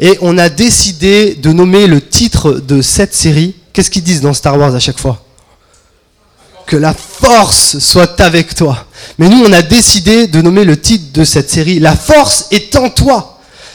Et on a décidé de nommer le titre de cette série. Qu'est-ce qu'ils disent dans Star Wars à chaque fois? Que la force soit avec toi. Mais nous, on a décidé de nommer le titre de cette série La force est en toi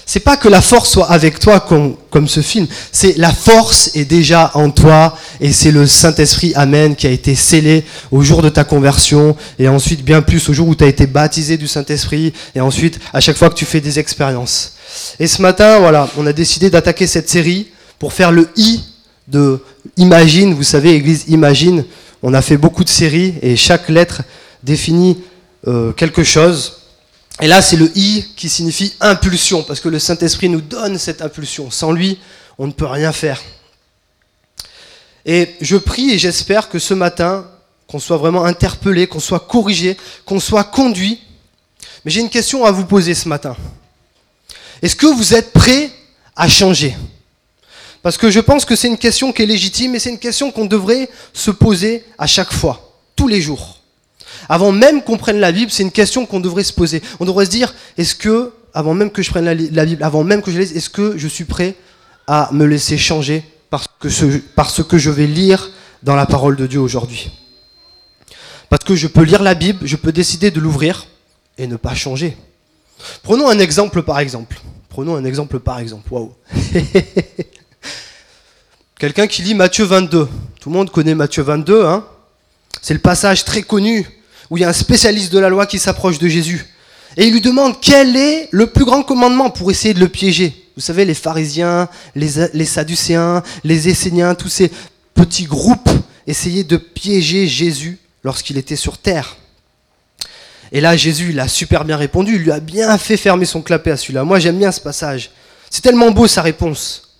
c'est pas que la force soit avec toi comme, ce film, c'est la force est déjà en toi et c'est le Saint-Esprit, Amen, qui a été scellé au jour de ta conversion et ensuite bien plus au jour où tu as été baptisé du Saint-Esprit et ensuite à chaque fois que tu fais des expériences. Et ce matin, voilà, on a décidé d'attaquer cette série pour faire le I de Imagine, vous savez, Église Imagine, on a fait beaucoup de séries et chaque lettre définit euh, quelque chose. Et là, c'est le I qui signifie impulsion, parce que le Saint-Esprit nous donne cette impulsion. Sans lui, on ne peut rien faire. Et je prie et j'espère que ce matin, qu'on soit vraiment interpellé, qu'on soit corrigé, qu'on soit conduit. Mais j'ai une question à vous poser ce matin. Est-ce que vous êtes prêt à changer? Parce que je pense que c'est une question qui est légitime et c'est une question qu'on devrait se poser à chaque fois, tous les jours. Avant même qu'on prenne la Bible, c'est une question qu'on devrait se poser. On devrait se dire, est-ce que, avant même que je prenne la, Bible, avant même que je lise, est-ce que je suis prêt à me laisser changer par ce, que je vais lire dans la parole de Dieu aujourd'hui? Parce que je peux lire la Bible, je peux décider de l'ouvrir et ne pas changer. Prenons un exemple par exemple. Prenons un exemple par exemple. Waouh Quelqu'un qui lit Matthieu 22. Tout le monde connaît Matthieu 22, hein C'est le passage très connu où il y a un spécialiste de la loi qui s'approche de Jésus. Et il lui demande quel est le plus grand commandement pour essayer de le piéger? Vous savez, les pharisiens, les, sadducéens, les esséniens, tous ces petits groupes essayaient de piéger Jésus lorsqu'il était sur terre. Et là, Jésus, il super bien répondu, il lui a bien fait fermer son clapet à celui-là. Moi, j'aime bien ce passage. C'est tellement beau sa réponse.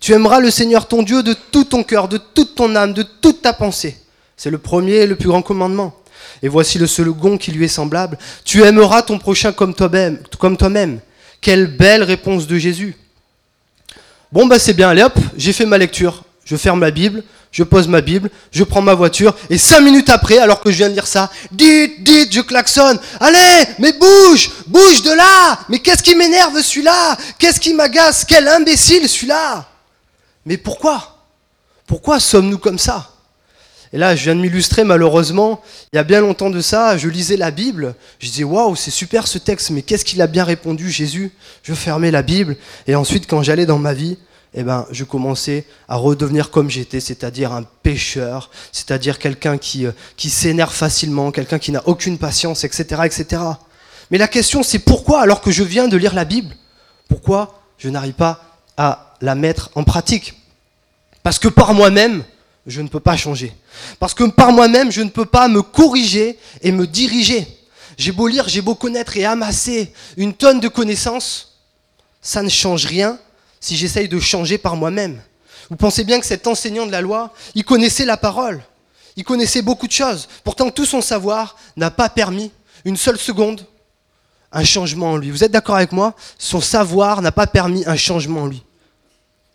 Tu aimeras le Seigneur ton Dieu de tout ton cœur, de toute ton âme, de toute ta pensée. C'est le premier et le plus grand commandement. Et voici le second qui lui est semblable. Tu aimeras ton prochain comme toi-même. Quelle belle réponse de Jésus. Bon, bah c'est bien, allez hop, j'ai fait ma lecture. Je ferme la Bible, je pose ma Bible, je prends ma voiture, et cinq minutes après, alors que je viens de lire ça, dites, dites, je klaxonne. Allez, mais bouge, bouge de là. Mais qu'est-ce qui m'énerve celui-là? Qu'est-ce qui m'agace? Quel imbécile celui-là? Mais pourquoi? Pourquoi sommes-nous comme ça? Et là, je viens de m'illustrer malheureusement. Il y a bien longtemps de ça, je lisais la Bible. Je disais, waouh, c'est super ce texte, mais qu'est-ce qu'il a bien répondu, Jésus? Je fermais la Bible. Et ensuite, quand j'allais dans ma vie, eh ben, je commençais à redevenir comme j'étais, c'est-à-dire un pécheur, c'est-à-dire quelqu'un qui, euh, qui s'énerve facilement, quelqu'un qui n'a aucune patience, etc., etc. Mais la question, c'est pourquoi, alors que je viens de lire la Bible, pourquoi je n'arrive pas à la mettre en pratique? Parce que par moi-même, je ne peux pas changer. Parce que par moi-même, je ne peux pas me corriger et me diriger. J'ai beau lire, j'ai beau connaître et amasser une tonne de connaissances, ça ne change rien si j'essaye de changer par moi-même. Vous pensez bien que cet enseignant de la loi, il connaissait la parole, il connaissait beaucoup de choses. Pourtant, tout son savoir n'a pas permis une seule seconde un changement en lui. Vous êtes d'accord avec moi? Son savoir n'a pas permis un changement en lui.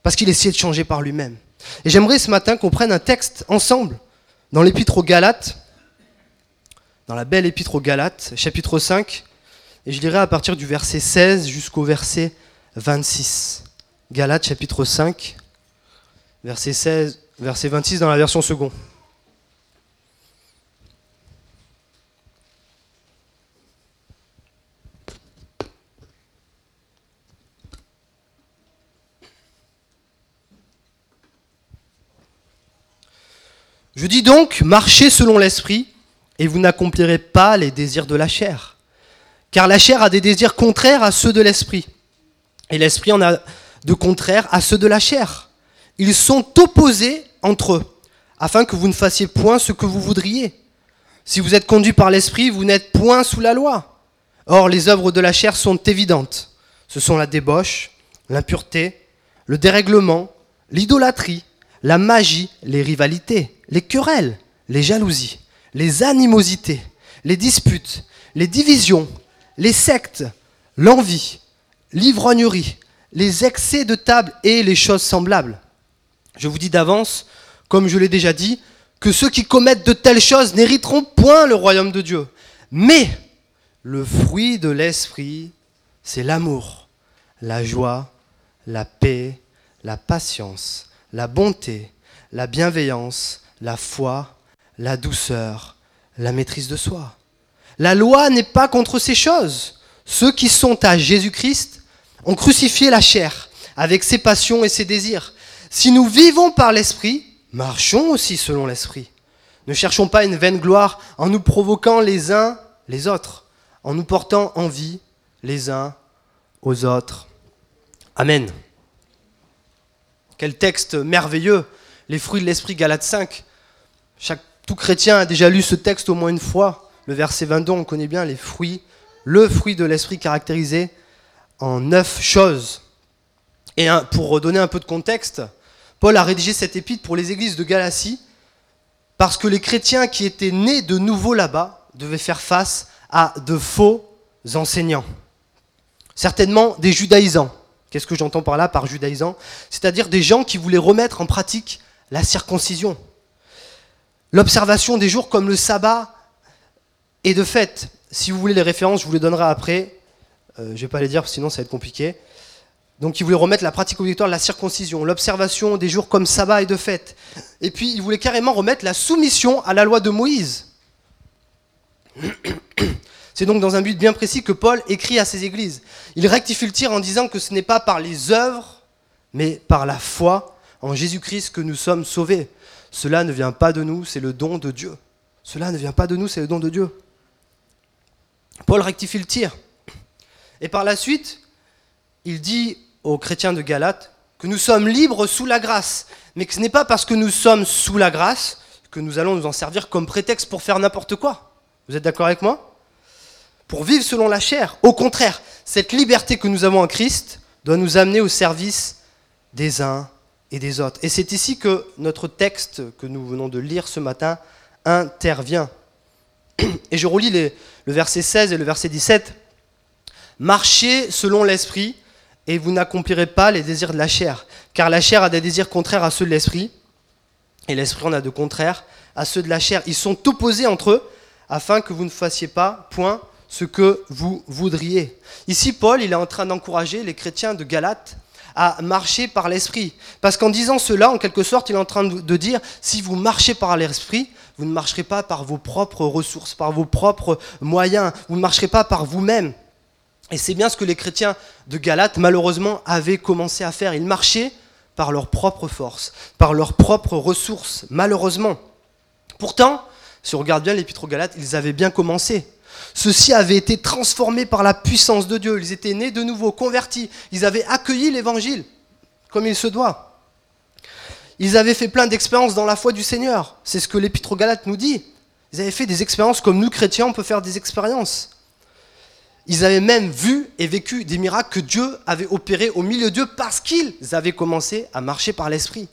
Parce qu'il essayait de changer par lui-même. Et j'aimerais ce matin qu'on prenne un texte ensemble dans l'épître aux Galates, dans la belle épître aux Galates, chapitre 5, et je lirai à partir du verset 16 jusqu'au verset 26. Galates chapitre 5, verset 16, verset 26 dans la version seconde. Je dis donc, marchez selon l'esprit, et vous n'accomplirez pas les désirs de la chair. Car la chair a des désirs contraires à ceux de l'esprit, et l'esprit en a de contraires à ceux de la chair. Ils sont opposés entre eux, afin que vous ne fassiez point ce que vous voudriez. Si vous êtes conduit par l'esprit, vous n'êtes point sous la loi. Or, les œuvres de la chair sont évidentes. Ce sont la débauche, l'impureté, le dérèglement, l'idolâtrie, la magie, les rivalités, les querelles, les jalousies, les animosités, les disputes, les divisions, les sectes, l'envie, l'ivrognerie, les excès de table et les choses semblables. Je vous dis d'avance, comme je l'ai déjà dit, que ceux qui commettent de telles choses n'hériteront point le royaume de Dieu. Mais le fruit de l'esprit, c'est l'amour, la joie, la paix, la patience, la bonté, la bienveillance, la foi, la douceur, la maîtrise de soi. La loi n'est pas contre ces choses. Ceux qui sont à Jésus-Christ ont crucifié la chair avec ses passions et ses désirs. Si nous vivons par l'Esprit, marchons aussi selon l'Esprit. Ne cherchons pas une vaine gloire en nous provoquant les uns les autres, en nous portant envie les uns aux autres. Amen. Quel texte merveilleux, les fruits de l'Esprit, Galate 5. Chaque, tout chrétien a déjà lu ce texte au moins une fois. Le verset 22, on connaît bien les fruits, le fruit de l'Esprit caractérisé en neuf choses. Et pour donner un peu de contexte, Paul a rédigé cette épître pour les églises de Galatie parce que les chrétiens qui étaient nés de nouveau là-bas devaient faire face à de faux enseignants. Certainement des judaïsants. Qu'est-ce que j'entends par là par judaïsants C'est-à-dire des gens qui voulaient remettre en pratique la circoncision. L'observation des jours comme le sabbat et de fait, si vous voulez les références, je vous les donnerai après. Euh, je ne vais pas les dire, sinon ça va être compliqué. Donc il voulait remettre la pratique obligatoire de la circoncision, l'observation des jours comme sabbat et de fête. Et puis il voulait carrément remettre la soumission à la loi de Moïse. C'est donc dans un but bien précis que Paul écrit à ses églises. Il rectifie le tir en disant que ce n'est pas par les œuvres, mais par la foi en Jésus-Christ que nous sommes sauvés. Cela ne vient pas de nous, c'est le don de Dieu. Cela ne vient pas de nous, c'est le don de Dieu. Paul rectifie le tir. Et par la suite, il dit aux chrétiens de Galate que nous sommes libres sous la grâce, mais que ce n'est pas parce que nous sommes sous la grâce que nous allons nous en servir comme prétexte pour faire n'importe quoi. Vous êtes d'accord avec moi? Pour vivre selon la chair. Au contraire, cette liberté que nous avons en Christ doit nous amener au service des uns et des autres. Et c'est ici que notre texte que nous venons de lire ce matin intervient. Et je relis le verset 16 et le verset 17. Marchez selon l'esprit et vous n'accomplirez pas les désirs de la chair. Car la chair a des désirs contraires à ceux de l'esprit, et l'esprit en a de contraires à ceux de la chair. Ils sont opposés entre eux, afin que vous ne fassiez pas, point, ce que vous voudriez. Ici, Paul, il est en train d'encourager les chrétiens de Galate à marcher par l'esprit. Parce qu'en disant cela, en quelque sorte, il est en train de dire, si vous marchez par l'esprit, vous ne marcherez pas par vos propres ressources, par vos propres moyens, vous ne marcherez pas par vous-même. Et c'est bien ce que les chrétiens de Galate, malheureusement, avaient commencé à faire. Ils marchaient par leurs propres forces, par leurs propres ressources, malheureusement. Pourtant, si on regarde bien l'épître aux Galates, ils avaient bien commencé. Ceux-ci avaient été transformés par la puissance de Dieu. Ils étaient nés de nouveau, convertis. Ils avaient accueilli l'évangile comme il se doit. Ils avaient fait plein d'expériences dans la foi du Seigneur. C'est ce que l'épître aux Galates nous dit. Ils avaient fait des expériences comme nous, chrétiens, on peut faire des expériences. Ils avaient même vu et vécu des miracles que Dieu avait opérés au milieu d'eux parce qu'ils avaient commencé à marcher par l'esprit.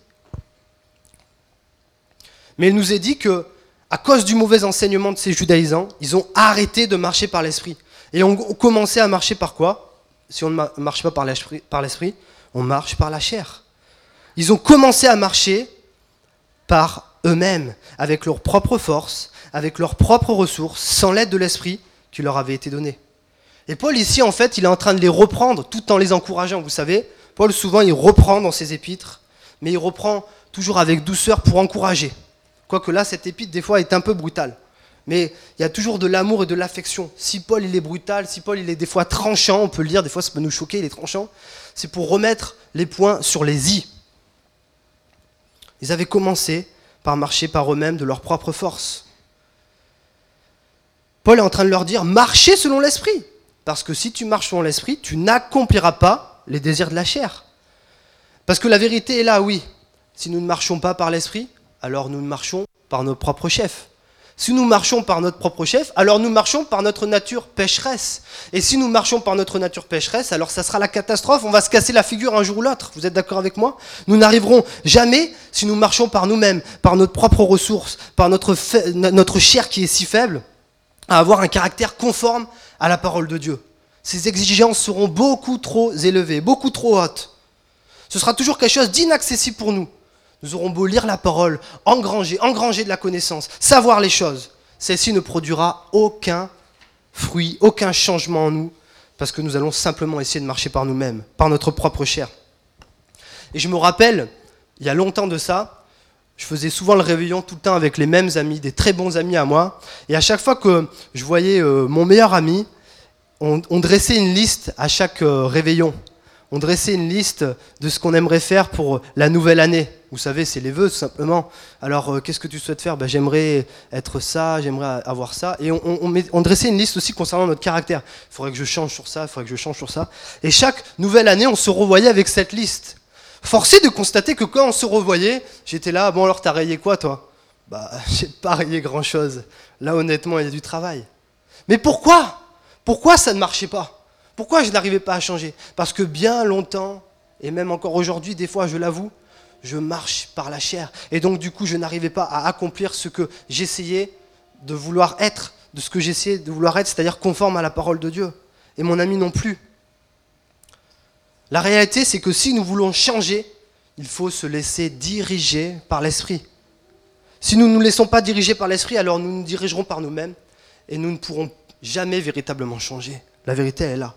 Mais il nous est dit que, à cause du mauvais enseignement de ces judaïsants, ils ont arrêté de marcher par l'esprit. Et ont commencé à marcher par quoi? Si on ne marche pas par l'esprit, on marche par la chair. Ils ont commencé à marcher par eux-mêmes, avec leurs propres forces, avec leurs propres ressources, sans l'aide de l'esprit qui leur avait été donné. Et Paul ici, en fait, il est en train de les reprendre tout en les encourageant. Vous savez, Paul souvent, il reprend dans ses épîtres, mais il reprend toujours avec douceur pour encourager. Quoique là, cette épître, des fois, est un peu brutale. Mais il y a toujours de l'amour et de l'affection. Si Paul, il est brutal, si Paul, il est des fois tranchant, on peut le dire, des fois, ça peut nous choquer, il est tranchant, c'est pour remettre les points sur les i. Ils avaient commencé par marcher par eux-mêmes de leur propre force. Paul est en train de leur dire, marchez selon l'esprit. Parce que si tu marches selon l'esprit, tu n'accompliras pas les désirs de la chair. Parce que la vérité est là, oui. Si nous ne marchons pas par l'esprit, alors nous marchons par nos propres chefs. Si nous marchons par notre propre chef, alors nous marchons par notre nature pécheresse. Et si nous marchons par notre nature pécheresse, alors ça sera la catastrophe, on va se casser la figure un jour ou l'autre. Vous êtes d'accord avec moi? Nous n'arriverons jamais, si nous marchons par nous-mêmes, par notre propre ressource, par notre, notre chair qui est si faible, à avoir un caractère conforme à la parole de Dieu. Ces exigences seront beaucoup trop élevées, beaucoup trop hautes. Ce sera toujours quelque chose d'inaccessible pour nous. Nous aurons beau lire la parole, engranger, engranger de la connaissance, savoir les choses. Celle-ci ne produira aucun fruit, aucun changement en nous, parce que nous allons simplement essayer de marcher par nous-mêmes, par notre propre chair. Et je me rappelle, il y a longtemps de ça, je faisais souvent le réveillon tout le temps avec les mêmes amis, des très bons amis à moi. Et à chaque fois que je voyais euh, mon meilleur ami, on, dressait une liste à chaque euh, réveillon. On dressait une liste de ce qu'on aimerait faire pour la nouvelle année. Vous savez, c'est les vœux, tout simplement. Alors, euh, qu'est-ce que tu souhaites faire? Ben, J'aimerais être ça, j'aimerais avoir ça. Et on, dressait une liste aussi concernant notre caractère. Il faudrait que je change sur ça, il faudrait que je change sur ça. Et chaque nouvelle année, on se revoyait avec cette liste. Forcé de constater que quand on se revoyait, j'étais là, bon alors t'as rayé quoi toi? Bah, j'ai pas rayé grand-chose. Là, honnêtement, il y a du travail. Mais pourquoi? Pourquoi ça ne marchait pas? Pourquoi je n'arrivais pas à changer? Parce que bien longtemps, et même encore aujourd'hui, des fois, je l'avoue, je marche par la chair. Et donc du coup, je n'arrivais pas à accomplir ce que j'essayais de vouloir être, de ce que j'essayais de vouloir être, c'est-à-dire conforme à la parole de Dieu. Et mon ami non plus. La réalité, c'est que si nous voulons changer, il faut se laisser diriger par l'Esprit. Si nous ne nous laissons pas diriger par l'Esprit, alors nous nous dirigerons par nous-mêmes et nous ne pourrons jamais véritablement changer. La vérité est là.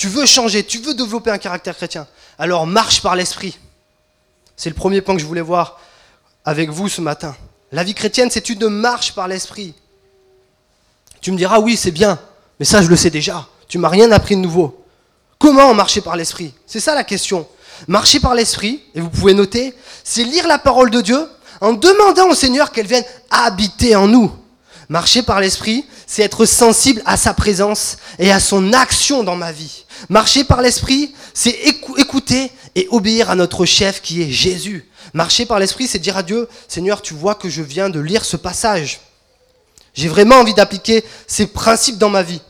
Tu veux changer, tu veux développer un caractère chrétien, alors marche par l'Esprit. C'est le premier point que je voulais voir avec vous ce matin. La vie chrétienne, c'est une marche par l'esprit. Tu me diras, oui, c'est bien, mais ça, je le sais déjà. Tu m'as rien appris de nouveau. Comment marcher par l'esprit? C'est ça la question. Marcher par l'esprit, et vous pouvez noter, c'est lire la parole de Dieu en demandant au Seigneur qu'elle vienne habiter en nous. Marcher par l'esprit, c'est être sensible à sa présence et à son action dans ma vie. Marcher par l'esprit, c'est écouter et obéir à notre chef qui est Jésus. Marcher par l'esprit, c'est dire à Dieu, Seigneur, tu vois que je viens de lire ce passage. J'ai vraiment envie d'appliquer ces principes dans ma vie.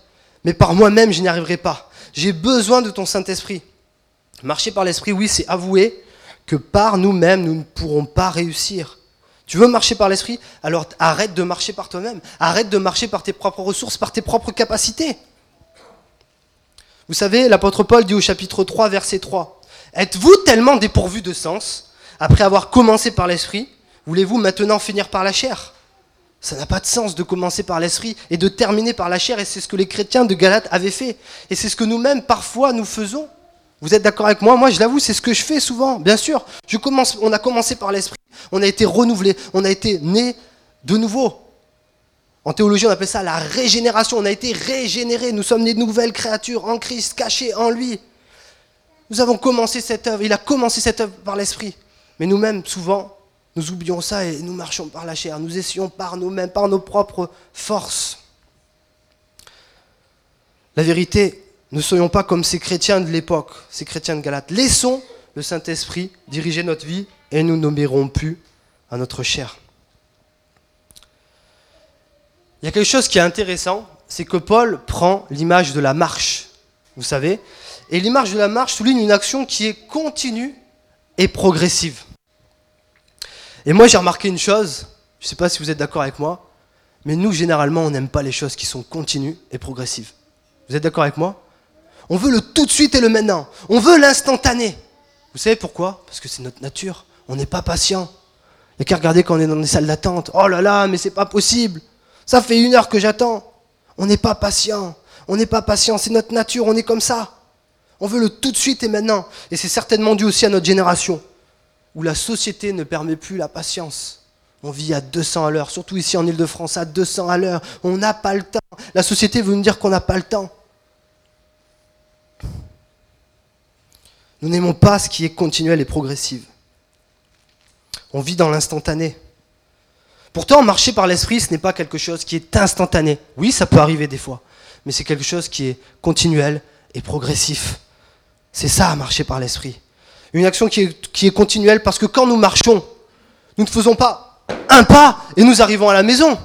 Mais par moi-même, je n'y arriverai pas. J'ai besoin de ton Saint-Esprit. Marcher par l'esprit, oui, c'est avouer que par nous-mêmes, nous ne pourrons pas réussir. Tu veux marcher par l'esprit? Alors arrête de marcher par toi-même. Arrête de marcher par tes propres ressources, par tes propres capacités. Vous savez, l'apôtre Paul dit au chapitre 3, verset 3, Êtes-vous tellement dépourvu de sens, après avoir commencé par l'esprit, voulez-vous maintenant finir par la chair Ça n'a pas de sens de commencer par l'esprit et de terminer par la chair, et c'est ce que les chrétiens de Galate avaient fait. Et c'est ce que nous-mêmes, parfois, nous faisons. Vous êtes d'accord avec moi? Moi, je l'avoue, c'est ce que je fais souvent. Bien sûr, on a commencé par l'esprit, on a été renouvelé, on a été né de nouveau. En théologie, on appelle ça la régénération. On a été régénérés. Nous sommes des nouvelles créatures en Christ, cachées en lui. Nous avons commencé cette œuvre. Il a commencé cette œuvre par l'esprit. Mais nous-mêmes, souvent, nous oublions ça et nous marchons par la chair. Nous essayons par nous-mêmes, par nos propres forces. La vérité, ne soyons pas comme ces chrétiens de l'époque, ces chrétiens de Galate. Laissons le Saint-Esprit diriger notre vie et nous n'obéirons plus à notre chair. Il y a quelque chose qui est intéressant, c'est que Paul prend l'image de la marche, vous savez, et l'image de la marche souligne une action qui est continue et progressive. Et moi j'ai remarqué une chose, je ne sais pas si vous êtes d'accord avec moi, mais nous généralement on n'aime pas les choses qui sont continues et progressives. Vous êtes d'accord avec moi? On veut le tout de suite et le maintenant. On veut l'instantané. Vous savez pourquoi? Parce que c'est notre nature. On n'est pas patient. Il n'y a qu'à regarder quand on est dans des salles d'attente. Oh là là, mais c'est pas possible. Ça fait une heure que j'attends. On n'est pas patient. On n'est pas patient. C'est notre nature. On est comme ça. On veut le tout de suite et maintenant. Et c'est certainement dû aussi à notre génération, où la société ne permet plus la patience. On vit à 200 à l'heure, surtout ici en Ile-de-France, à 200 à l'heure. On n'a pas le temps. La société veut nous dire qu'on n'a pas le temps. Nous n'aimons pas ce qui est continuel et progressif. On vit dans l'instantané. Pourtant, marcher par l'esprit, ce n'est pas quelque chose qui est instantané. Oui, ça peut arriver des fois, mais c'est quelque chose qui est continuel et progressif. C'est ça, marcher par l'esprit. Une action qui est, qui est continuelle parce que quand nous marchons, nous ne faisons pas un pas et nous arrivons à la maison.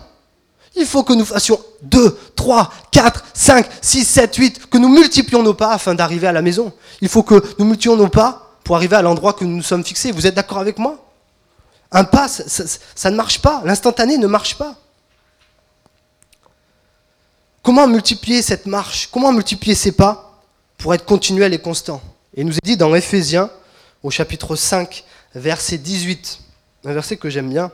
Il faut que nous fassions 2, 3, 4, 5, 6, 7, 8, que nous multiplions nos pas afin d'arriver à la maison. Il faut que nous multiplions nos pas pour arriver à l'endroit que nous nous sommes fixés. Vous êtes d'accord avec moi? Un pas, ça, ne marche pas. L'instantané ne marche pas. Comment multiplier cette marche? Comment multiplier ces pas pour être continuel et constant? Il nous est dit dans Éphésiens, au chapitre 5, verset 18, un verset que j'aime bien.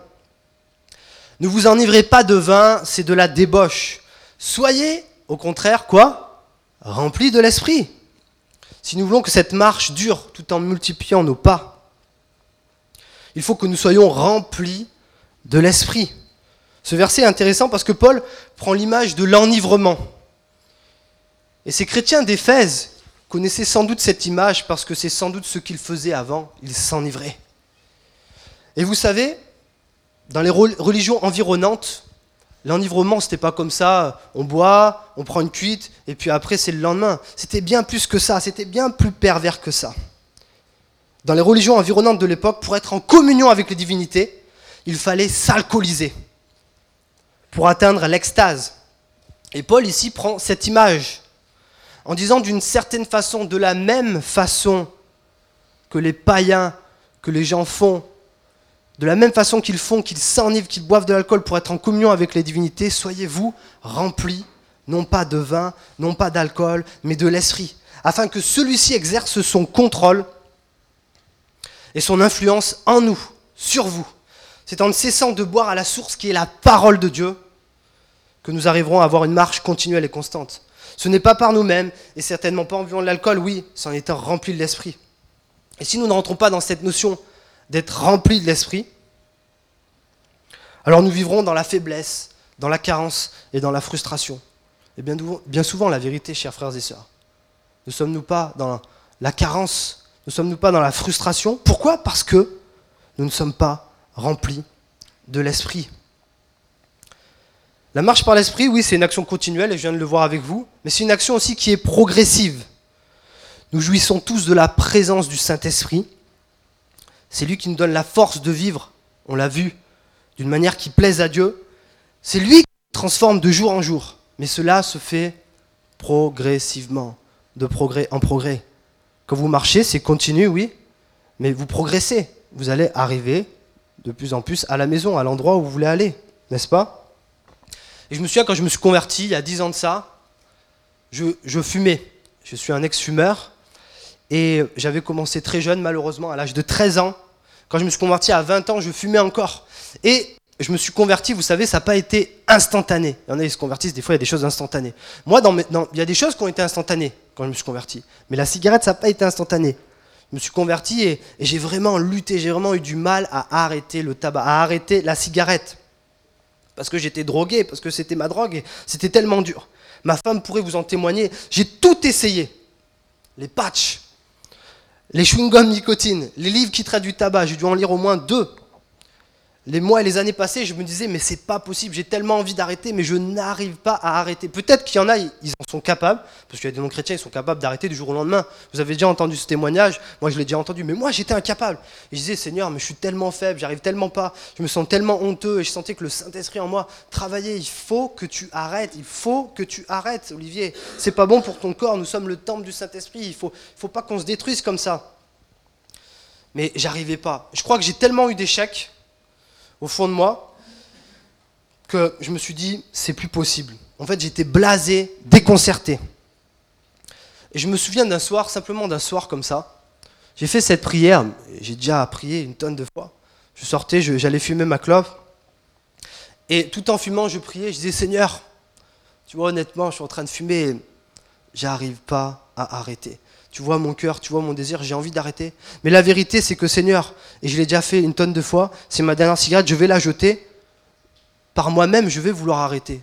Ne vous enivrez pas de vin, c'est de la débauche. Soyez, au contraire, quoi? Remplis de l'esprit. Si nous voulons que cette marche dure tout en multipliant nos pas Il faut que nous soyons remplis de l'Esprit. Ce verset est intéressant parce que Paul prend l'image de l'enivrement. Et ces chrétiens d'Éphèse connaissaient sans doute cette image parce que c'est sans doute ce qu'ils faisaient avant, ils s'enivraient. Et vous savez, dans les religions environnantes, l'enivrement, c'était pas comme ça, on boit, on prend une cuite, et puis après c'est le lendemain. C'était bien plus que ça, c'était bien plus pervers que ça. Dans les religions environnantes de l'époque, pour être en communion avec les divinités, il fallait s'alcooliser pour atteindre l'extase. Et Paul ici prend cette image en disant d'une certaine façon, de la même façon que les païens, que les gens font, de la même façon qu'ils font, qu'ils s'enivrent, qu'ils boivent de l'alcool pour être en communion avec les divinités, soyez-vous remplis, non pas de vin, non pas d'alcool, mais de l'esprit, afin que celui-ci exerce son contrôle et son influence en nous, sur vous. C'est en cessant de boire à la source qui est la parole de Dieu que nous arriverons à avoir une marche continuelle et constante. Ce n'est pas par nous-mêmes, et certainement pas en buvant de l'alcool, oui, c'est en étant rempli de l'esprit. Et si nous ne rentrons pas dans cette notion d'être rempli de l'esprit, alors nous vivrons dans la faiblesse, dans la carence et dans la frustration. Et bien, bien souvent, la vérité, chers frères et sœurs, ne sommes-nous pas dans la carence, ne sommes-nous pas dans la frustration? Pourquoi? Parce que nous ne sommes pas remplis de l'esprit. La marche par l'esprit, oui, c'est une action continuelle, et je viens de le voir avec vous, mais c'est une action aussi qui est progressive. Nous jouissons tous de la présence du Saint-Esprit. C'est lui qui nous donne la force de vivre, on l'a vu, d'une manière qui plaise à Dieu. C'est lui qui transforme de jour en jour. Mais cela se fait progressivement, de progrès en progrès. Quand vous marchez, c'est continu, oui, mais vous progressez. Vous allez arriver de plus en plus à la maison, à l'endroit où vous voulez aller, n'est-ce pas? Et je me souviens quand je me suis converti, il y a 10 ans de ça, je, fumais. Je suis un ex-fumeur. Et j'avais commencé très jeune, malheureusement, à l'âge de 13 ans. Quand je me suis converti à 20 ans, je fumais encore. Et je me suis converti, vous savez, ça n'a pas été instantané. Il y en a qui se convertissent, des fois, il y a des choses instantanées. Moi, il y a des choses qui ont été instantanées quand je me suis converti. Mais la cigarette, ça n'a pas été instantané. Je me suis converti et j'ai vraiment lutté, j'ai vraiment eu du mal à arrêter le tabac, à arrêter la cigarette parce que j'étais drogué, parce que c'était ma drogue, c'était tellement dur. Ma femme pourrait vous en témoigner. J'ai tout essayé. Les patchs, les chewing-gums nicotine, les livres qui traitent du tabac, j'ai dû en lire au moins deux les mois et les années passées, je me disais, mais c'est pas possible, j'ai tellement envie d'arrêter, mais je n'arrive pas à arrêter. Peut-être qu'il y en a, ils en sont capables, parce qu'il y a des non-chrétiens, ils sont capables d'arrêter du jour au lendemain. Vous avez déjà entendu ce témoignage, moi je l'ai déjà entendu, mais moi j'étais incapable. Je disais, Seigneur, mais je suis tellement faible, j'arrive tellement pas, je me sens tellement honteux, et je sentais que le Saint-Esprit en moi travaillait. Il faut que tu arrêtes, il faut que tu arrêtes, Olivier. C'est pas bon pour ton corps, nous sommes le temple du Saint-Esprit, il faut, faut pas qu'on se détruise comme ça. Mais j'arrivais pas. Je crois que j'ai tellement eu d'échecs au fond de moi que je me suis dit, c'est plus possible. En fait, j'étais blasé, déconcerté. Et je me souviens d'un soir, simplement d'un soir comme ça, j'ai fait cette prière, j'ai déjà prié une tonne de fois. Je sortais, j'allais fumer ma clope, et tout en fumant, je priais, je disais, Seigneur, tu vois, honnêtement, je suis en train de fumer, j'arrive pas à arrêter tu vois mon cœur, tu vois mon désir, j'ai envie d'arrêter. Mais la vérité, c'est que Seigneur, et je l'ai déjà fait une tonne de fois, c'est ma dernière cigarette, je vais la jeter. Par moi-même, je vais vouloir arrêter.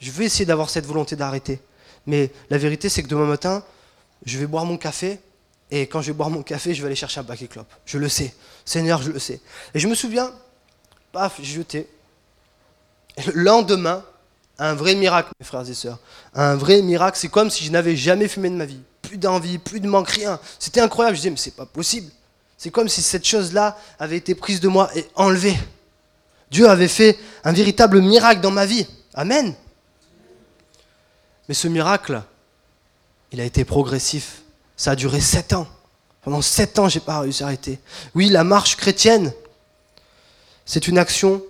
Je vais essayer d'avoir cette volonté d'arrêter. Mais la vérité, c'est que demain matin, je vais boire mon café, et quand je vais boire mon café, je vais aller chercher un paquet clope. Je le sais. Seigneur, je le sais. Et je me souviens, paf, j'ai jeté. Et le lendemain, un vrai miracle, mes frères et sœurs. Un vrai miracle, c'est comme si je n'avais jamais fumé de ma vie plus d'envie, plus de manque, rien. C'était incroyable. Je disais, mais c'est pas possible. C'est comme si cette chose-là avait été prise de moi et enlevée. Dieu avait fait un véritable miracle dans ma vie. Amen. Mais ce miracle, il a été progressif. Ça a duré sept ans. Pendant sept ans, j'ai pas réussi à arrêter. Oui, la marche chrétienne, c'est une action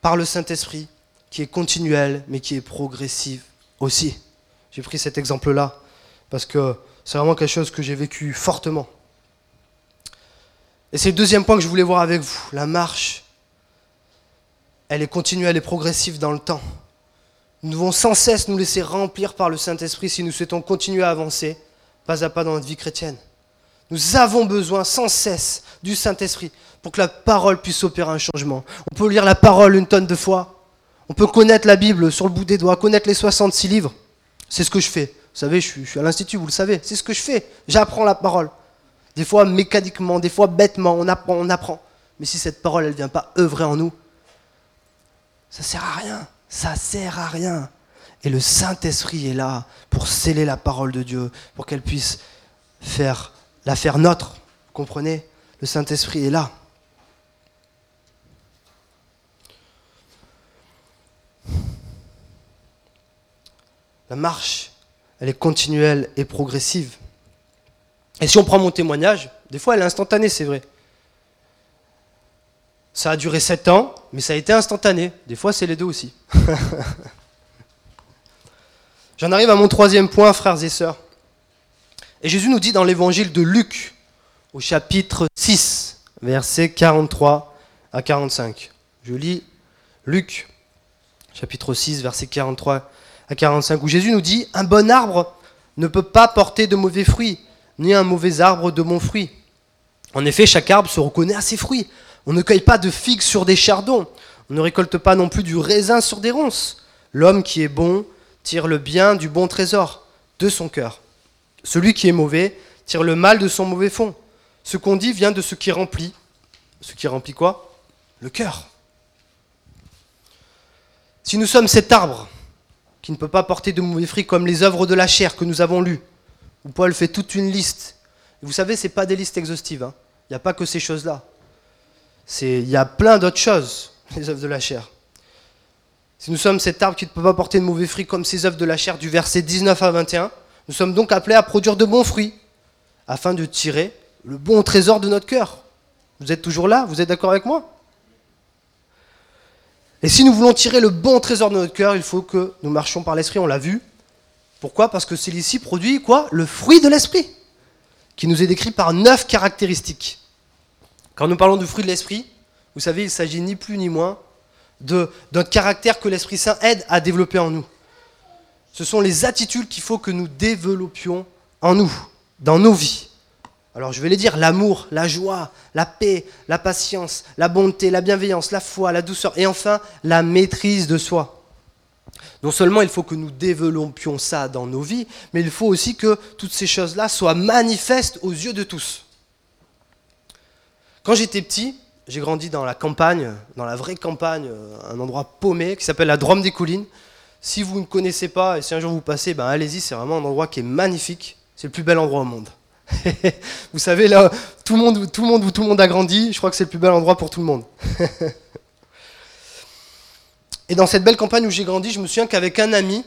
par le Saint-Esprit qui est continuelle, mais qui est progressive aussi. J'ai pris cet exemple-là parce que c'est vraiment quelque chose que j'ai vécu fortement. Et c'est le deuxième point que je voulais voir avec vous. La marche, elle est continuelle et progressive dans le temps. Nous devons sans cesse nous laisser remplir par le Saint-Esprit si nous souhaitons continuer à avancer pas à pas dans notre vie chrétienne. Nous avons besoin sans cesse du Saint-Esprit pour que la parole puisse opérer un changement. On peut lire la parole une tonne de fois. On peut connaître la Bible sur le bout des doigts, connaître les 66 livres. C'est ce que je fais. Vous savez, je suis, à l'Institut, vous le savez. C'est ce que je fais. J'apprends la parole. Des fois mécaniquement, des fois bêtement, on apprend, on apprend. Mais si cette parole, elle ne vient pas œuvrer en nous, ça sert à rien. Ça sert à rien. Et le Saint-Esprit est là pour sceller la parole de Dieu, pour qu'elle puisse faire, la faire nôtre. Vous comprenez? Le Saint-Esprit est là. La marche, elle est continuelle et progressive. Et si on prend mon témoignage, des fois elle est instantanée, c'est vrai. Ça a duré sept ans, mais ça a été instantané. Des fois, c'est les deux aussi. J'en arrive à mon troisième point, frères et sœurs. Et Jésus nous dit dans l'évangile de Luc, au chapitre 6, versets 43 à 45. Je lis Luc, chapitre 6, versets 43 à 45, où Jésus nous dit, Un bon arbre ne peut pas porter de mauvais fruits, ni un mauvais arbre de bons fruits. En effet, chaque arbre se reconnaît à ses fruits. On ne cueille pas de figues sur des chardons. On ne récolte pas non plus du raisin sur des ronces. L'homme qui est bon tire le bien du bon trésor de son cœur. Celui qui est mauvais tire le mal de son mauvais fond. Ce qu'on dit vient de ce qui remplit. Ce qui remplit quoi? Le cœur. Si nous sommes cet arbre qui ne peut pas porter de mauvais fruits comme les œuvres de la chair que nous avons lues, où Paul fait toute une liste. vous savez, ce n'est pas des listes exhaustives. Hein. Il n'y a pas que ces choses-là il y a plein d'autres choses, les œuvres de la chair. Si nous sommes cet arbre qui ne peut pas porter de mauvais fruits comme ces œuvres de la chair du verset 19 à 21, nous sommes donc appelés à produire de bons fruits, afin de tirer le bon trésor de notre cœur. Vous êtes toujours là Vous êtes d'accord avec moi? Et si nous voulons tirer le bon trésor de notre cœur, il faut que nous marchions par l'esprit, on l'a vu. Pourquoi? Parce que celui-ci produit quoi? Le fruit de l'esprit, qui nous est décrit par neuf caractéristiques. Quand nous parlons du fruit de l'esprit, vous savez, il s'agit ni plus ni moins de notre caractère que l'Esprit Saint aide à développer en nous. Ce sont les attitudes qu'il faut que nous développions en nous, dans nos vies. Alors je vais les dire, l'amour, la joie, la paix, la patience, la bonté, la bienveillance, la foi, la douceur et enfin la maîtrise de soi. Non seulement il faut que nous développions ça dans nos vies, mais il faut aussi que toutes ces choses-là soient manifestes aux yeux de tous. Quand j'étais petit, j'ai grandi dans la campagne, dans la vraie campagne, euh, un endroit paumé qui s'appelle la Drôme des Collines. Si vous ne connaissez pas et si un jour vous passez, ben allez-y, c'est vraiment un endroit qui est magnifique. C'est le plus bel endroit au monde. vous savez, là, tout le, monde, tout, le monde, tout le monde a grandi, je crois que c'est le plus bel endroit pour tout le monde. et dans cette belle campagne où j'ai grandi, je me souviens qu'avec un ami,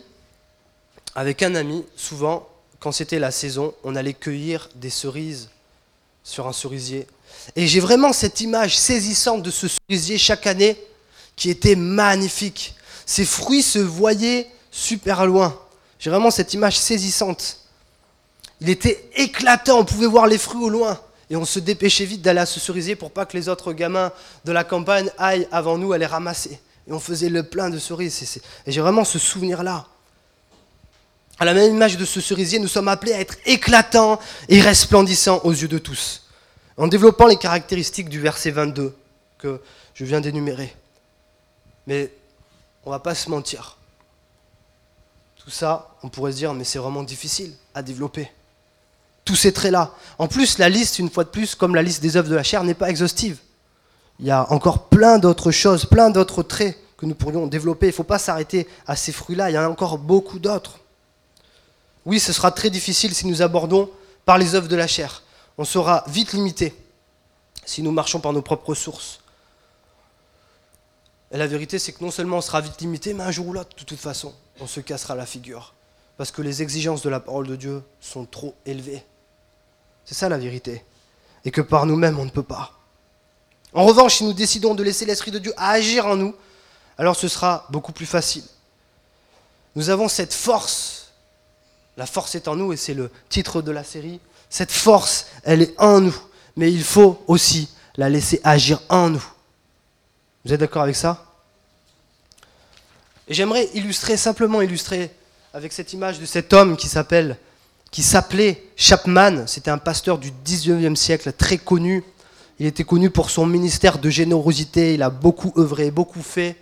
avec un ami, souvent, quand c'était la saison, on allait cueillir des cerises sur un cerisier et j'ai vraiment cette image saisissante de ce cerisier chaque année qui était magnifique. Ses fruits se voyaient super loin. J'ai vraiment cette image saisissante. Il était éclatant, on pouvait voir les fruits au loin. Et on se dépêchait vite d'aller à ce cerisier pour pas que les autres gamins de la campagne aillent avant nous à les ramasser. Et on faisait le plein de cerises. Et j'ai vraiment ce souvenir-là. À la même image de ce cerisier, nous sommes appelés à être éclatants et resplendissants aux yeux de tous en développant les caractéristiques du verset 22 que je viens d'énumérer. Mais on va pas se mentir. Tout ça, on pourrait se dire, mais c'est vraiment difficile à développer. Tous ces traits-là. En plus, la liste, une fois de plus, comme la liste des œuvres de la chair, n'est pas exhaustive. Il y a encore plein d'autres choses, plein d'autres traits que nous pourrions développer. Il ne faut pas s'arrêter à ces fruits-là, il y en a encore beaucoup d'autres. Oui, ce sera très difficile si nous abordons par les œuvres de la chair on sera vite limité si nous marchons par nos propres sources. Et la vérité, c'est que non seulement on sera vite limité, mais un jour ou l'autre, de toute façon, on se cassera la figure. Parce que les exigences de la parole de Dieu sont trop élevées. C'est ça la vérité. Et que par nous-mêmes, on ne peut pas. En revanche, si nous décidons de laisser l'Esprit de Dieu agir en nous, alors ce sera beaucoup plus facile. Nous avons cette force. La force est en nous, et c'est le titre de la série. Cette force, elle est en nous, mais il faut aussi la laisser agir en nous. Vous êtes d'accord avec ça? Et j'aimerais illustrer, simplement illustrer, avec cette image de cet homme qui s'appelle qui s'appelait Chapman. C'était un pasteur du 19e siècle, très connu. Il était connu pour son ministère de générosité. Il a beaucoup œuvré, beaucoup fait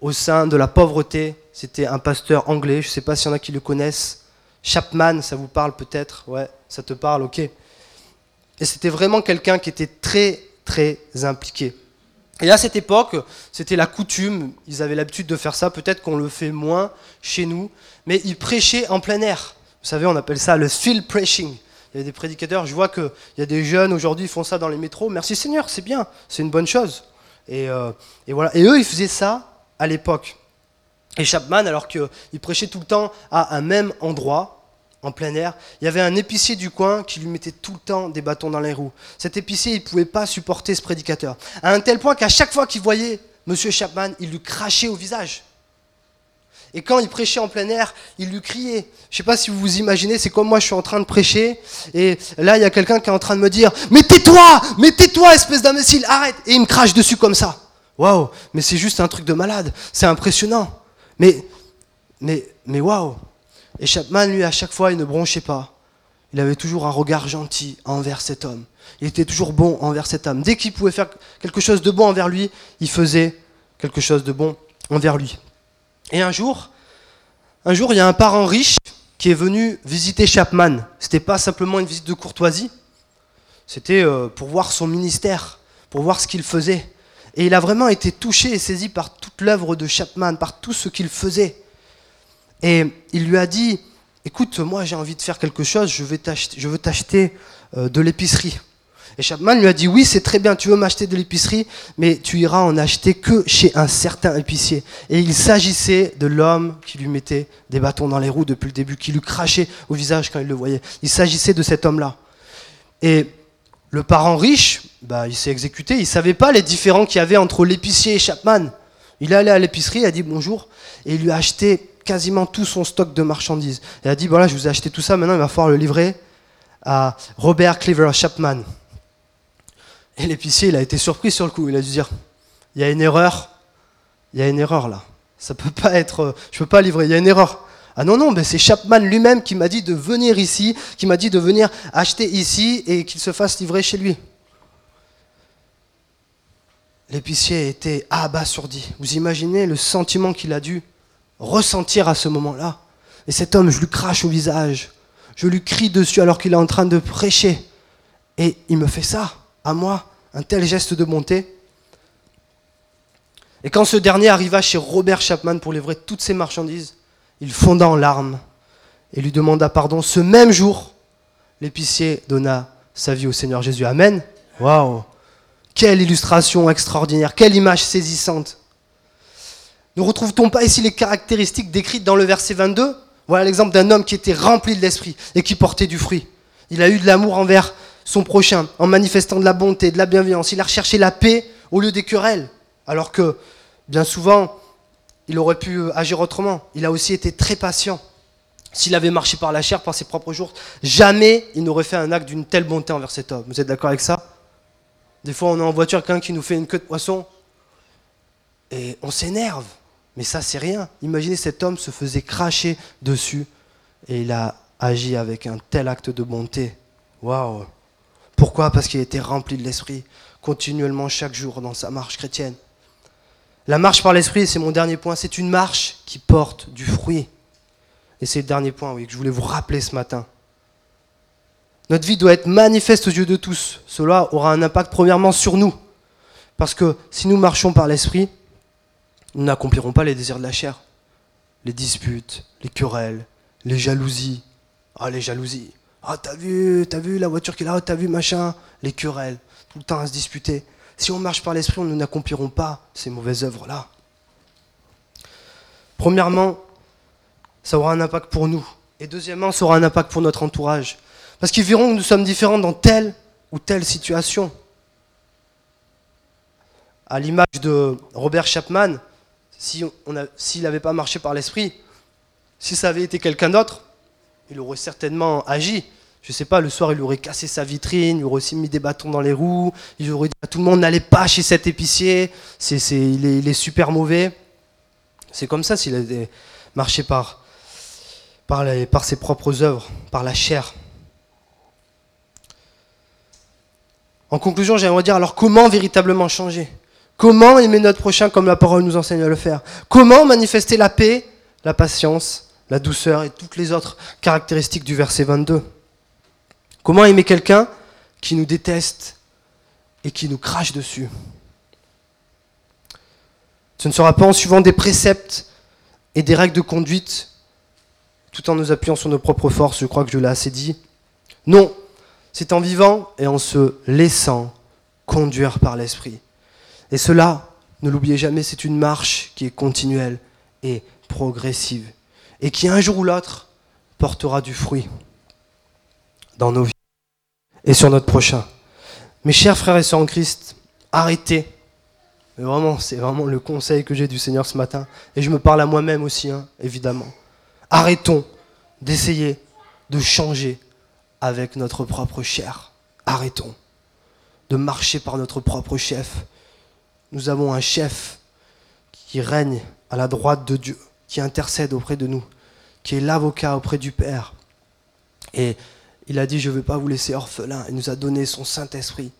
au sein de la pauvreté. C'était un pasteur anglais. Je ne sais pas s'il y en a qui le connaissent. Chapman, ça vous parle peut-être? Ouais, ça te parle, ok. Et c'était vraiment quelqu'un qui était très, très impliqué. Et à cette époque, c'était la coutume, ils avaient l'habitude de faire ça, peut-être qu'on le fait moins chez nous, mais ils prêchaient en plein air. Vous savez, on appelle ça le field preaching. Il y a des prédicateurs, je vois qu'il y a des jeunes aujourd'hui qui font ça dans les métros. Merci Seigneur, c'est bien, c'est une bonne chose. Et, euh, voilà. et eux, ils faisaient ça à l'époque. Et Chapman, alors qu'il prêchait tout le temps à un même endroit, en plein air, il y avait un épicier du coin qui lui mettait tout le temps des bâtons dans les roues. Cet épicier, il ne pouvait pas supporter ce prédicateur. À un tel point qu'à chaque fois qu'il voyait M. Chapman, il lui crachait au visage. Et quand il prêchait en plein air, il lui criait. Je ne sais pas si vous vous imaginez, c'est comme moi, je suis en train de prêcher, et là, il y a quelqu'un qui est en train de me dire Mais tais-toi Mais tais-toi, espèce d'imbécile, arrête Et il me crache dessus comme ça. Waouh Mais c'est juste un truc de malade. C'est impressionnant. Mais, mais, mais waouh Et Chapman, lui, à chaque fois, il ne bronchait pas. Il avait toujours un regard gentil envers cet homme. Il était toujours bon envers cet homme. Dès qu'il pouvait faire quelque chose de bon envers lui, il faisait quelque chose de bon envers lui. Et un jour, un jour, il y a un parent riche qui est venu visiter Chapman. C'était pas simplement une visite de courtoisie, c'était euh, pour voir son ministère, pour voir ce qu'il faisait. Et il a vraiment été touché et saisi par toute l'œuvre de Chapman, par tout ce qu'il faisait. Et il lui a dit, écoute, moi j'ai envie de faire quelque chose, je, je veux t'acheter euh, de l'épicerie. Et Chapman lui a dit Oui, c'est très bien, tu veux m'acheter de l'épicerie, mais tu iras en acheter que chez un certain épicier. Et il s'agissait de l'homme qui lui mettait des bâtons dans les roues depuis le début, qui lui crachait au visage quand il le voyait. Il s'agissait de cet homme-là. Et le parent riche, bah, il s'est exécuté, il ne savait pas les différends qu'il y avait entre l'épicier et Chapman. Il est allé à l'épicerie, il a dit bonjour, et il lui a acheté quasiment tout son stock de marchandises. Il a dit voilà, je vous ai acheté tout ça, maintenant il va falloir le livrer à Robert Cleaver Chapman. Et l'épicier, il a été surpris sur le coup. Il a dû dire, il y a une erreur. Il y a une erreur là. Ça peut pas être, je peux pas livrer. Il y a une erreur. Ah non, non, mais c'est Chapman lui-même qui m'a dit de venir ici, qui m'a dit de venir acheter ici et qu'il se fasse livrer chez lui. L'épicier était abasourdi. Vous imaginez le sentiment qu'il a dû ressentir à ce moment-là. Et cet homme, je lui crache au visage. Je lui crie dessus alors qu'il est en train de prêcher. Et il me fait ça, à moi un tel geste de bonté. Et quand ce dernier arriva chez Robert Chapman pour livrer toutes ses marchandises, il fonda en larmes et lui demanda pardon. Ce même jour, l'épicier donna sa vie au Seigneur Jésus. Amen. Waouh Quelle illustration extraordinaire, quelle image saisissante. Ne retrouve-t-on pas ici les caractéristiques décrites dans le verset 22 Voilà l'exemple d'un homme qui était rempli de l'esprit et qui portait du fruit. Il a eu de l'amour envers son prochain en manifestant de la bonté, de la bienveillance. Il a recherché la paix au lieu des querelles, alors que bien souvent, il aurait pu agir autrement. Il a aussi été très patient. S'il avait marché par la chair, par ses propres jours, jamais il n'aurait fait un acte d'une telle bonté envers cet homme. Vous êtes d'accord avec ça? Des fois, on est en voiture, quelqu'un qui nous fait une queue de poisson, et on s'énerve. Mais ça, c'est rien. Imaginez cet homme se faisait cracher dessus, et il a agi avec un tel acte de bonté. Waouh pourquoi? Parce qu'il était rempli de l'Esprit, continuellement chaque jour dans sa marche chrétienne. La marche par l'Esprit, c'est mon dernier point, c'est une marche qui porte du fruit. Et c'est le dernier point que je voulais vous rappeler ce matin. Notre vie doit être manifeste aux yeux de tous. Cela aura un impact premièrement sur nous. Parce que si nous marchons par l'Esprit, nous n'accomplirons pas les désirs de la chair. Les disputes, les querelles, les jalousies. Ah, les jalousies. Ah, t'as vu, t'as vu la voiture qui est là, t'as vu machin, les querelles, tout le temps à se disputer. Si on marche par l'esprit, nous n'accomplirons pas ces mauvaises œuvres-là. Premièrement, ça aura un impact pour nous. Et deuxièmement, ça aura un impact pour notre entourage. Parce qu'ils verront que nous sommes différents dans telle ou telle situation. À l'image de Robert Chapman, s'il si n'avait pas marché par l'esprit, si ça avait été quelqu'un d'autre, il aurait certainement agi. Je ne sais pas, le soir, il aurait cassé sa vitrine, il aurait aussi mis des bâtons dans les roues, il aurait dit à tout le monde n'allez pas chez cet épicier, il, est, super mauvais. C'est comme ça s'il avait marché par, par, par ses propres œuvres, par la chair. En conclusion, j'aimerais dire alors comment véritablement changer? Comment aimer notre prochain comme la parole nous enseigne à le faire? Comment manifester la paix, la patience, la douceur et toutes les autres caractéristiques du verset 22 Comment aimer quelqu'un qui nous déteste et qui nous crache dessus? Ce ne sera pas en suivant des préceptes et des règles de conduite tout en nous appuyant sur nos propres forces, je crois que je l'ai assez dit. Non, c'est en vivant et en se laissant conduire par l'Esprit. Et cela, ne l'oubliez jamais, c'est une marche qui est continuelle et progressive, et qui un jour ou l'autre portera du fruit dans nos vies et sur notre prochain. Mes chers frères et sœurs en Christ, arrêtez. Mais vraiment, c'est vraiment le conseil que j'ai du Seigneur ce matin. Et je me parle à moi-même aussi, hein, évidemment. Arrêtons d'essayer de changer avec notre propre chair. Arrêtons de marcher par notre propre chef. Nous avons un chef qui règne à la droite de Dieu, qui intercède auprès de nous, qui est l'avocat auprès du Père. Et il a dit, je ne veux pas vous laisser orphelins. Il nous a donné son Saint-Esprit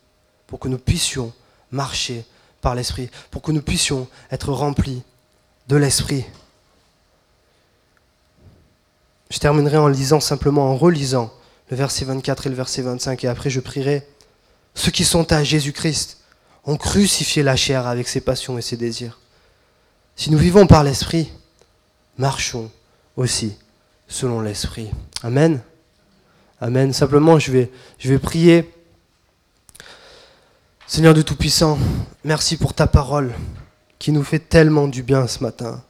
pour que nous puissions marcher par l'Esprit, pour que nous puissions être remplis de l'Esprit. Je terminerai en lisant simplement, en relisant le verset 24 et le verset 25, et après je prierai. Ceux qui sont à Jésus-Christ ont crucifié la chair avec ses passions et ses désirs. Si nous vivons par l'Esprit, marchons aussi selon l'Esprit. Amen. Amen. Simplement, je vais, je vais prier. Seigneur de Tout-Puissant, merci pour ta parole qui nous fait tellement du bien ce matin.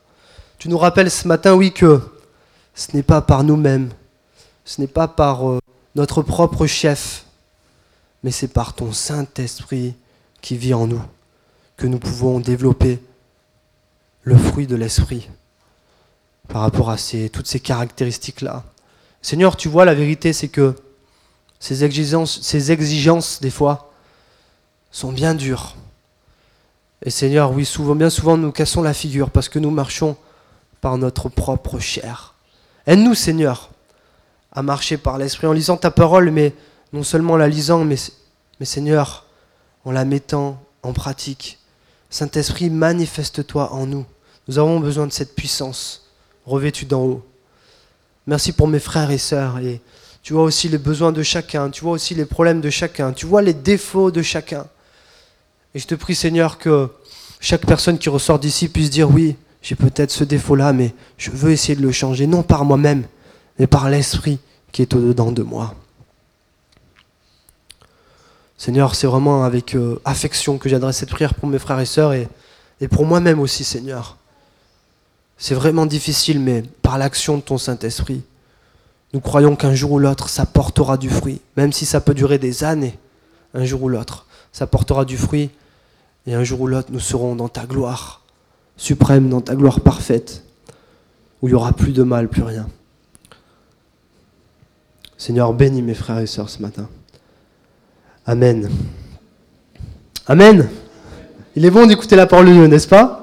Tu nous rappelles ce matin, oui, que ce n'est pas par nous-mêmes, ce n'est pas par euh, notre propre chef, mais c'est par ton Saint-Esprit qui vit en nous que nous pouvons développer le fruit de l'Esprit par rapport à toutes ces caractéristiques-là. Seigneur, tu vois, la vérité, c'est que ces exigences, ces exigences, des fois, sont bien dures. Et Seigneur, oui, souvent, bien souvent, nous cassons la figure parce que nous marchons par notre propre chair. Aide-nous, Seigneur, à marcher par l'Esprit en lisant ta parole, mais non seulement en la lisant, mais, mais Seigneur, en la mettant en pratique. Saint-Esprit, manifeste-toi en nous. Nous avons besoin de cette puissance revêtue d'en haut. Merci pour mes frères et sœurs. Et tu vois aussi les besoins de chacun, tu vois aussi les problèmes de chacun, tu vois les défauts de chacun. Et je te prie, Seigneur, que chaque personne qui ressort d'ici puisse dire oui, j'ai peut-être ce défaut-là, mais je veux essayer de le changer, non par moi-même, mais par l'Esprit qui est au-dedans de moi. Seigneur, c'est vraiment avec euh, affection que j'adresse cette prière pour mes frères et sœurs et pour moi-même aussi, Seigneur. C'est vraiment difficile, mais par l'action de ton Saint-Esprit, nous croyons qu'un jour ou l'autre, ça portera du fruit, même si ça peut durer des années, un jour ou l'autre, ça portera du fruit, et un jour ou l'autre, nous serons dans ta gloire suprême, dans ta gloire parfaite, où il n'y aura plus de mal, plus rien. Seigneur, bénis mes frères et sœurs ce matin. Amen. Amen. Il est bon d'écouter la parole de Dieu, n'est-ce pas?